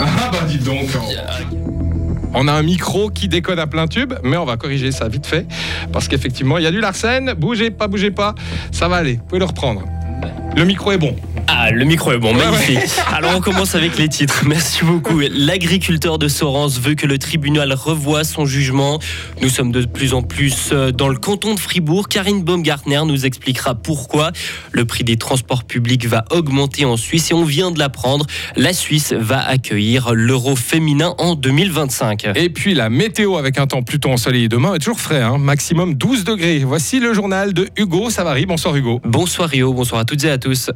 Ah bah dites donc. On a un micro qui déconne à plein tube, mais on va corriger ça vite fait. Parce qu'effectivement, il y a du Larsen. Bougez pas, bougez pas. Ça va aller. Vous pouvez le reprendre. Le micro est bon. Ah, le micro est bon, magnifique. Alors on commence avec les titres. Merci beaucoup. L'agriculteur de Sorens veut que le tribunal revoie son jugement. Nous sommes de plus en plus euh, dans le canton de Fribourg. Karine Baumgartner nous expliquera pourquoi. Le prix des transports publics va augmenter en Suisse et on vient de l'apprendre. La Suisse va accueillir l'euro féminin en 2025. Et puis la météo avec un temps plutôt ensoleillé demain est toujours frais, hein, maximum 12 degrés. Voici le journal de Hugo Savary. Bonsoir Hugo. Bonsoir Rio, bonsoir à toutes et à tous.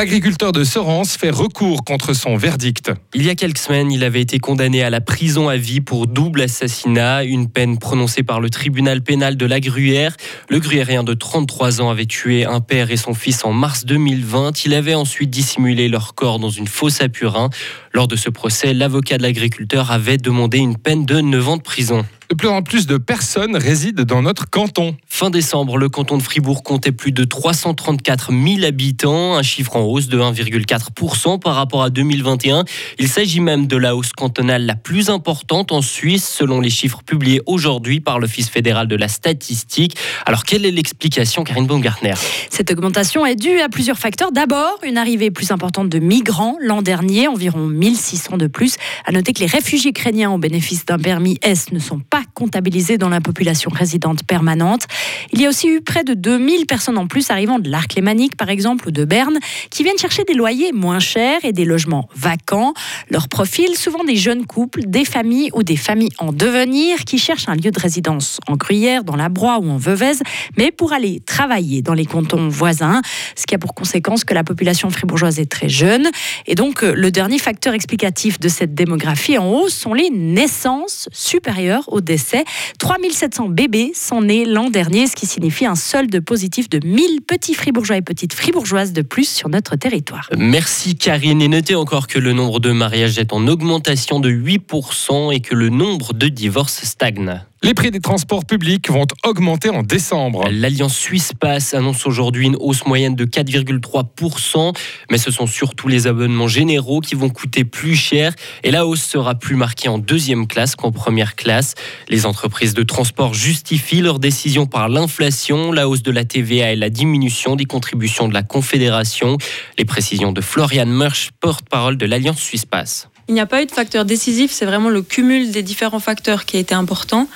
L'agriculteur de Sorens fait recours contre son verdict. Il y a quelques semaines, il avait été condamné à la prison à vie pour double assassinat, une peine prononcée par le tribunal pénal de la Gruyère. Le Gruyérien de 33 ans avait tué un père et son fils en mars 2020. Il avait ensuite dissimulé leur corps dans une fosse à Purin. Lors de ce procès, l'avocat de l'agriculteur avait demandé une peine de 9 ans de prison. De plus en plus de personnes résident dans notre canton. Fin décembre, le canton de Fribourg comptait plus de 334 000 habitants, un chiffre en hausse de 1,4% par rapport à 2021. Il s'agit même de la hausse cantonale la plus importante en Suisse, selon les chiffres publiés aujourd'hui par l'Office fédéral de la statistique. Alors, quelle est l'explication, Karine Baumgartner? Cette augmentation est due à plusieurs facteurs. D'abord, une arrivée plus importante de migrants l'an dernier, environ 1600 de plus. À noter que les réfugiés ukrainiens au bénéfice d'un permis S ne sont pas comptabilisés dans la population résidente permanente. Il y a aussi eu près de 2000 personnes en plus arrivant de l'Arc lémanique, par exemple, ou de Berne, qui viennent chercher des loyers moins chers et des logements vacants. Leur profil, souvent des jeunes couples, des familles ou des familles en devenir qui cherchent un lieu de résidence en Gruyère, dans la Broye ou en Veuvez, mais pour aller travailler dans les cantons voisins, ce qui a pour conséquence que la population fribourgeoise est très jeune. Et donc, euh, le dernier facteur explicatif de cette démographie en hausse sont les naissances supérieures aux décès. 3700 bébés sont nés l'an dernier, ce qui signifie un solde positif de 1000 petits fribourgeois et petites fribourgeoises de plus sur notre territoire. Merci Karine. Et notez encore que le nombre de mariages est en augmentation de 8% et que le nombre de divorces stagne. Les prix des transports publics vont augmenter en décembre. L'Alliance Suisse Pass annonce aujourd'hui une hausse moyenne de 4,3%, mais ce sont surtout les abonnements généraux qui vont coûter plus cher et la hausse sera plus marquée en deuxième classe qu'en première classe. Les entreprises de transport justifient leur décision par l'inflation, la hausse de la TVA et la diminution des contributions de la Confédération. Les précisions de Florian Mersch, porte-parole de l'Alliance Suisse Pass. Il n'y a pas eu de facteur décisif, c'est vraiment le cumul des différents facteurs qui a été important.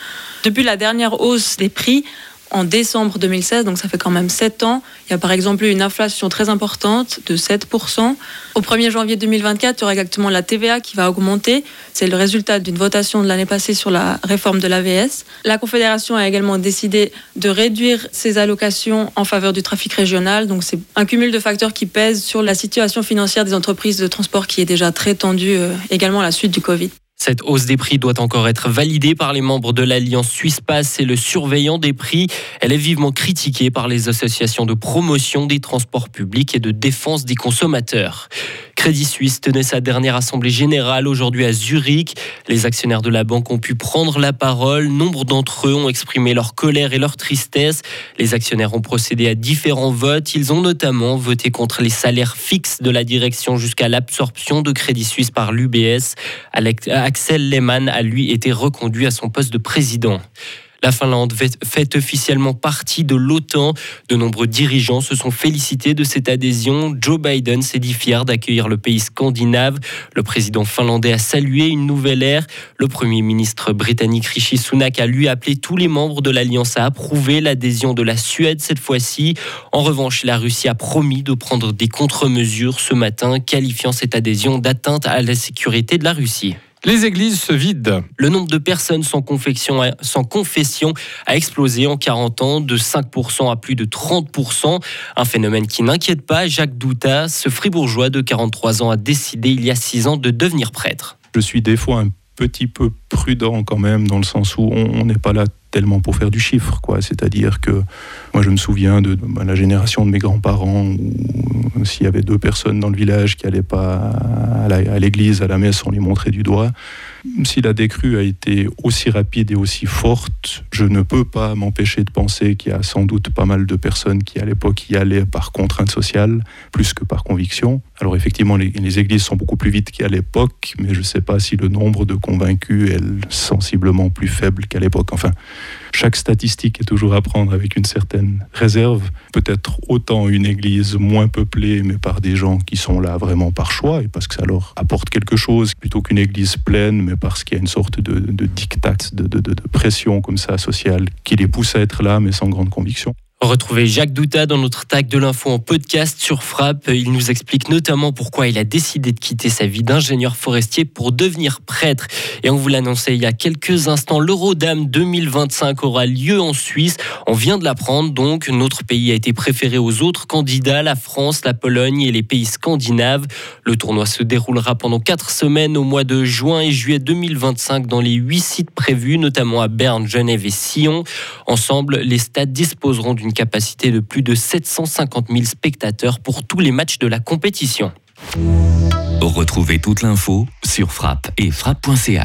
Depuis la dernière hausse des prix, en décembre 2016, donc ça fait quand même 7 ans. Il y a par exemple eu une inflation très importante de 7%. Au 1er janvier 2024, il y aura exactement la TVA qui va augmenter. C'est le résultat d'une votation de l'année passée sur la réforme de l'AVS. La Confédération a également décidé de réduire ses allocations en faveur du trafic régional. Donc c'est un cumul de facteurs qui pèsent sur la situation financière des entreprises de transport qui est déjà très tendue euh, également à la suite du Covid. Cette hausse des prix doit encore être validée par les membres de l'Alliance Suisse Pass et le surveillant des prix. Elle est vivement critiquée par les associations de promotion des transports publics et de défense des consommateurs. Crédit Suisse tenait sa dernière assemblée générale aujourd'hui à Zurich. Les actionnaires de la banque ont pu prendre la parole. Nombre d'entre eux ont exprimé leur colère et leur tristesse. Les actionnaires ont procédé à différents votes. Ils ont notamment voté contre les salaires fixes de la direction jusqu'à l'absorption de Crédit Suisse par l'UBS. Axel Lehmann a lui été reconduit à son poste de président. La Finlande fait officiellement partie de l'OTAN. De nombreux dirigeants se sont félicités de cette adhésion. Joe Biden s'est dit fier d'accueillir le pays scandinave. Le président finlandais a salué une nouvelle ère. Le premier ministre britannique Rishi Sunak a lui appelé tous les membres de l'Alliance à approuver l'adhésion de la Suède cette fois-ci. En revanche, la Russie a promis de prendre des contre-mesures ce matin, qualifiant cette adhésion d'atteinte à la sécurité de la Russie. Les églises se vident. Le nombre de personnes sans confession, a, sans confession a explosé en 40 ans de 5% à plus de 30%. Un phénomène qui n'inquiète pas Jacques Douta, ce fribourgeois de 43 ans a décidé il y a 6 ans de devenir prêtre. Je suis des fois un petit peu prudent quand même, dans le sens où on n'est pas là tellement pour faire du chiffre, quoi. C'est-à-dire que moi, je me souviens de, la génération de mes grands-parents où s'il y avait deux personnes dans le village qui n'allaient pas à l'église, à la messe, on les montrait du doigt. Si la décrue a été aussi rapide et aussi forte, je ne peux pas m'empêcher de penser qu'il y a sans doute pas mal de personnes qui à l'époque y allaient par contrainte sociale plus que par conviction. Alors effectivement, les, églises sont beaucoup plus vite qu'à l'époque, mais je ne sais pas si le nombre de convaincus est sensiblement plus faible qu'à l'époque. Enfin, chaque statistique est toujours à prendre avec une certaine réserve. Peut-être autant une église moins peuplée, mais par des gens qui sont là vraiment par choix et parce que ça leur apporte quelque chose, plutôt qu'une église pleine, parce qu'il y a une sorte de, de diktat, de, de, de pression comme ça sociale qui les pousse à être là, mais sans grande conviction. Retrouvez Jacques Douta dans notre tag de l'info en podcast sur Frappe. Il nous explique notamment pourquoi il a décidé de quitter sa vie d'ingénieur forestier pour devenir prêtre. Et on vous l'annonçait il y a quelques instants, l'Eurodame 2025 aura lieu en Suisse. On vient de l'apprendre donc. Notre pays a été préféré aux autres candidats, la France, la Pologne et les pays scandinaves. Le tournoi se déroulera pendant quatre semaines au mois de juin et juillet 2025 dans les huit sites prévus, notamment à Berne, Genève et Sion. Ensemble, les stades disposeront d'une capacité de plus de 750 000 spectateurs pour tous les matchs de la compétition. Retrouvez toute l'info sur frappe et frappe.ch.